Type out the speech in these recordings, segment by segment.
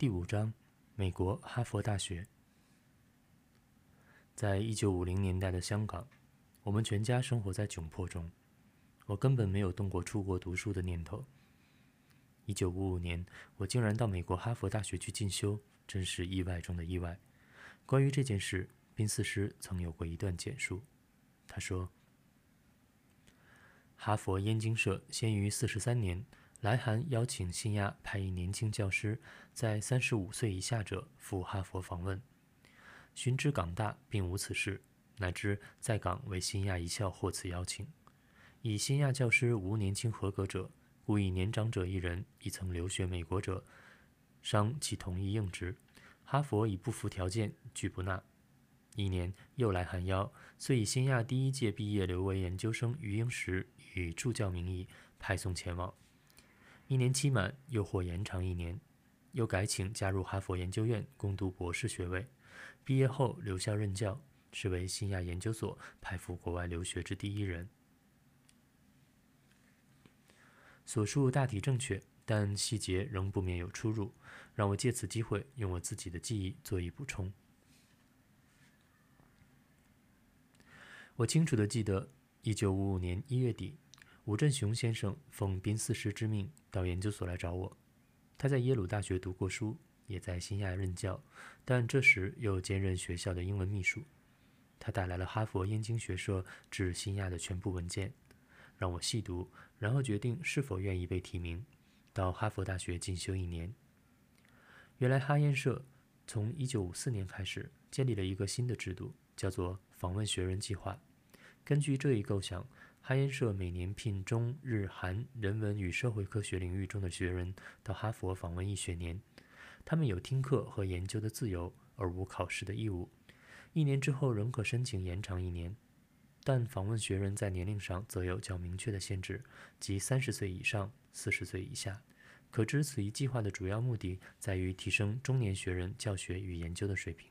第五章，美国哈佛大学。在一九五零年代的香港，我们全家生活在窘迫中，我根本没有动过出国读书的念头。一九五五年，我竟然到美国哈佛大学去进修，真是意外中的意外。关于这件事，宾斯师曾有过一段简述。他说：“哈佛燕京社先于四十三年。”来函邀请新亚派一年轻教师，在三十五岁以下者赴哈佛访问。寻知港大并无此事，乃知在港为新亚一校获此邀请。以新亚教师无年轻合格者，故以年长者一人，亦曾留学美国者，商其同意应职。哈佛以不符条件，拒不纳。一年又来函邀，遂以新亚第一届毕业留为研究生余英时以助教名义派送前往。一年期满，又或延长一年，又改请加入哈佛研究院攻读博士学位。毕业后留校任教，是为新亚研究所派赴国外留学之第一人。所述大体正确，但细节仍不免有出入，让我借此机会用我自己的记忆做一补充。我清楚的记得，一九五五年一月底。吴振雄先生奉宾四师之命到研究所来找我。他在耶鲁大学读过书，也在新亚任教，但这时又兼任学校的英文秘书。他带来了哈佛燕京学社至新亚的全部文件，让我细读，然后决定是否愿意被提名到哈佛大学进修一年。原来哈燕社从1954年开始建立了一个新的制度，叫做访问学人计划。根据这一构想。哈耶社每年聘中日韩人文与社会科学领域中的学人到哈佛访问一学年，他们有听课和研究的自由，而无考试的义务。一年之后仍可申请延长一年，但访问学人在年龄上则有较明确的限制，即三十岁以上、四十岁以下。可知此一计划的主要目的在于提升中年学人教学与研究的水平。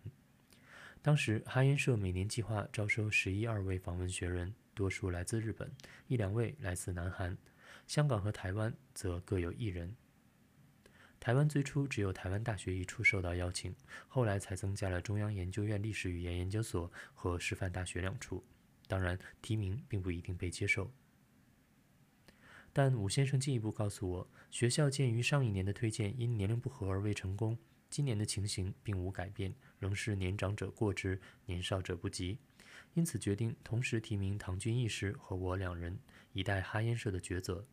当时哈耶社每年计划招收十一二位访问学人。多数来自日本，一两位来自南韩，香港和台湾则各有一人。台湾最初只有台湾大学一处受到邀请，后来才增加了中央研究院历史语言研究所和师范大学两处。当然，提名并不一定被接受。但武先生进一步告诉我，学校鉴于上一年的推荐因年龄不合而未成功，今年的情形并无改变，仍是年长者过之，年少者不及。因此，决定同时提名唐军义师和我两人，以待哈烟社的抉择。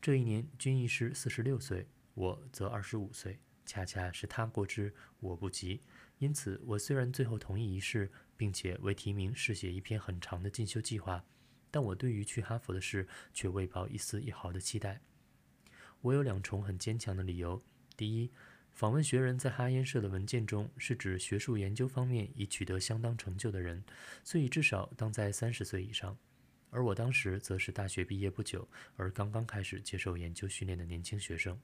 这一年，军义师四十六岁，我则二十五岁，恰恰是他过之，我不及。因此，我虽然最后同意一试，并且为提名试写一篇很长的进修计划，但我对于去哈佛的事却未抱一丝一毫的期待。我有两重很坚强的理由：第一，访问学人在哈耶社的文件中是指学术研究方面已取得相当成就的人，所以至少当在三十岁以上。而我当时则是大学毕业不久，而刚刚开始接受研究训练的年轻学生。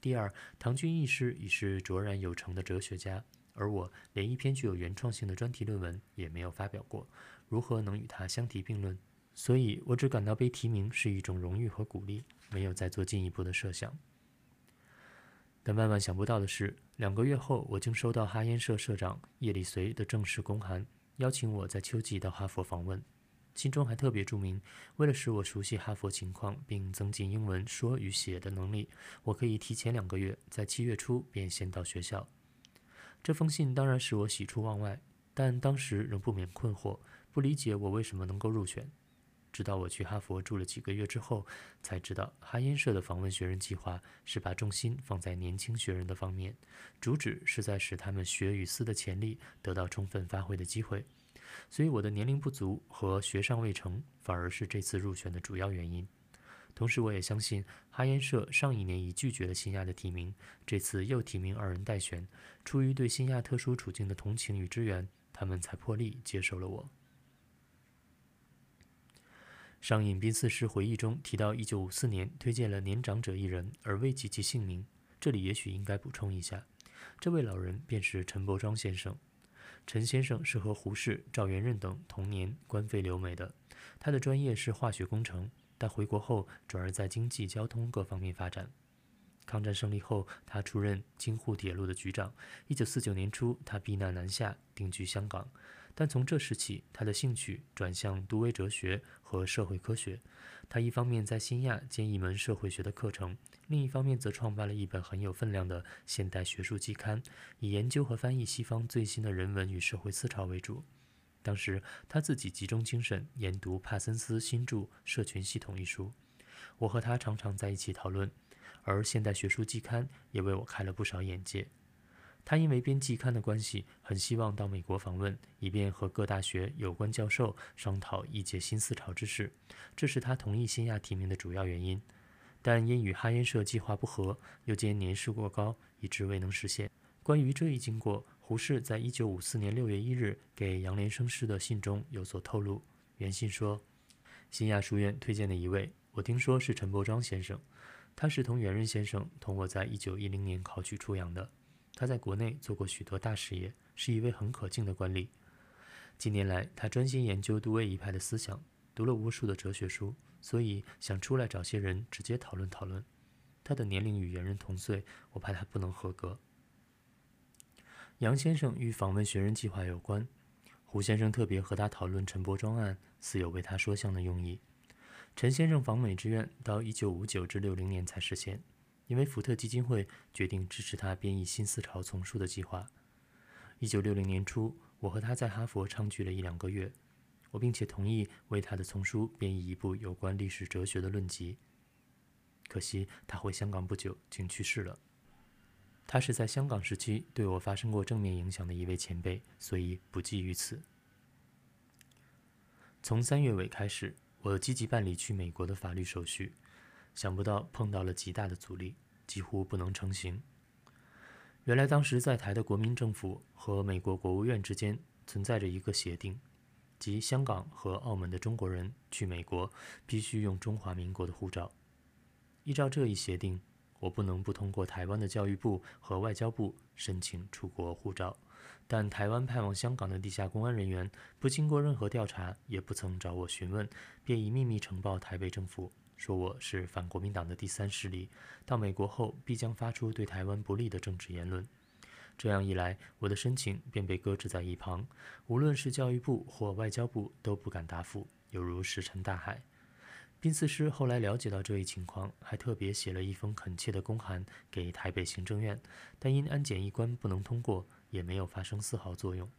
第二，唐君毅师已是卓然有成的哲学家，而我连一篇具有原创性的专题论文也没有发表过，如何能与他相提并论？所以我只感到被提名是一种荣誉和鼓励，没有再做进一步的设想。但万万想不到的是，两个月后，我竟收到哈烟社社长叶里绥的正式公函，邀请我在秋季到哈佛访问。信中还特别注明，为了使我熟悉哈佛情况，并增进英文说与写的能力，我可以提前两个月，在七月初便先到学校。这封信当然使我喜出望外，但当时仍不免困惑，不理解我为什么能够入选。直到我去哈佛住了几个月之后，才知道哈耶社的访问学人计划是把重心放在年轻学人的方面，主旨是在使他们学与思的潜力得到充分发挥的机会。所以我的年龄不足和学尚未成，反而是这次入选的主要原因。同时，我也相信哈耶社上一年已拒绝了新亚的提名，这次又提名二人待选，出于对新亚特殊处境的同情与支援，他们才破例接受了我。上引宾四师回忆中提到，一九五四年推荐了年长者一人，而未及其姓名。这里也许应该补充一下，这位老人便是陈伯庄先生。陈先生是和胡适、赵元任等同年官费留美的，他的专业是化学工程，但回国后转而在经济、交通各方面发展。抗战胜利后，他出任京沪铁路的局长。一九四九年初，他避难南下，定居香港。但从这时起，他的兴趣转向读微哲学和社会科学。他一方面在新亚兼一门社会学的课程，另一方面则创办了一本很有分量的现代学术季刊，以研究和翻译西方最新的人文与社会思潮为主。当时他自己集中精神研读帕森斯新著《社群系统》一书，我和他常常在一起讨论。而现代学术季刊也为我开了不少眼界。他因为编辑刊的关系，很希望到美国访问，以便和各大学有关教授商讨一届新思潮之事。这是他同意新亚提名的主要原因。但因与哈耶社计划不合，又见年事过高，以致未能实现。关于这一经过，胡适在一九五四年六月一日给杨连生师的信中有所透露。原信说：“新亚书院推荐的一位，我听说是陈伯庄先生。”他是同元润先生同我在一九一零年考取出洋的。他在国内做过许多大事业，是一位很可敬的官吏。近年来，他专心研究杜威一派的思想，读了无数的哲学书，所以想出来找些人直接讨论讨论。他的年龄与猿人同岁，我怕他不能合格。杨先生与访问学人计划有关，胡先生特别和他讨论陈伯庄案，似有为他说项的用意。陈先生访美之愿到一九五九至六零年才实现，因为福特基金会决定支持他编译新思潮丛书的计划。一九六零年初，我和他在哈佛畅聚了一两个月，我并且同意为他的丛书编译一部有关历史哲学的论集。可惜他回香港不久竟去世了。他是在香港时期对我发生过正面影响的一位前辈，所以不计于此。从三月尾开始。我积极办理去美国的法律手续，想不到碰到了极大的阻力，几乎不能成行。原来当时在台的国民政府和美国国务院之间存在着一个协定，即香港和澳门的中国人去美国必须用中华民国的护照。依照这一协定，我不能不通过台湾的教育部和外交部申请出国护照。但台湾派往香港的地下公安人员不经过任何调查，也不曾找我询问，便已秘密呈报台北政府，说我是反国民党的第三势力，到美国后必将发出对台湾不利的政治言论。这样一来，我的申请便被搁置在一旁，无论是教育部或外交部都不敢答复，犹如石沉大海。宾斯师后来了解到这一情况，还特别写了一封恳切的公函给台北行政院，但因安检一关不能通过。也没有发生丝毫作用，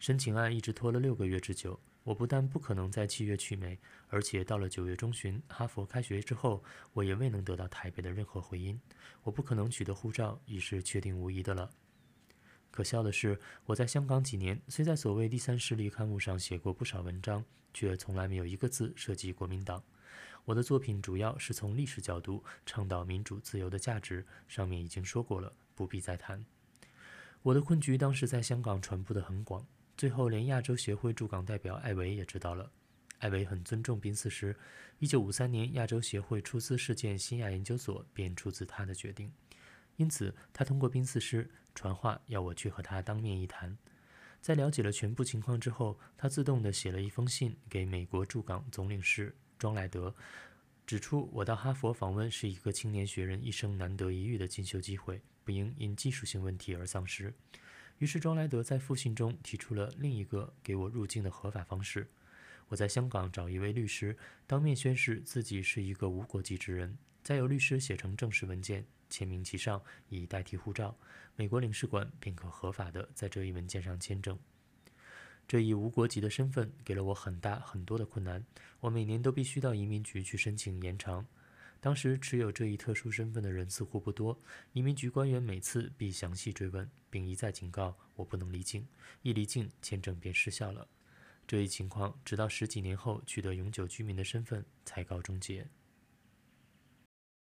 申请案一直拖了六个月之久。我不但不可能在七月去美，而且到了九月中旬，哈佛开学之后，我也未能得到台北的任何回音。我不可能取得护照，已是确定无疑的了。可笑的是，我在香港几年，虽在所谓第三势力刊物上写过不少文章，却从来没有一个字涉及国民党。我的作品主要是从历史角度倡导民主自由的价值，上面已经说过了，不必再谈。我的困局当时在香港传播得很广，最后连亚洲协会驻港代表艾维也知道了。艾维很尊重宾斯师，一九五三年亚洲协会出资事件新亚研究所便出自他的决定，因此他通过宾斯师传话要我去和他当面一谈。在了解了全部情况之后，他自动地写了一封信给美国驻港总领事庄莱德，指出我到哈佛访问是一个青年学人一生难得一遇的进修机会。不应因技术性问题而丧失。于是庄莱德在复信中提出了另一个给我入境的合法方式：我在香港找一位律师，当面宣誓自己是一个无国籍之人，再由律师写成正式文件，签名其上，以代替护照，美国领事馆便可合法的在这一文件上签证。这一无国籍的身份给了我很大很多的困难，我每年都必须到移民局去申请延长。当时持有这一特殊身份的人似乎不多，移民局官员每次必详细追问，并一再警告我不能离境，一离境签证便失效了。这一情况直到十几年后取得永久居民的身份才告终结。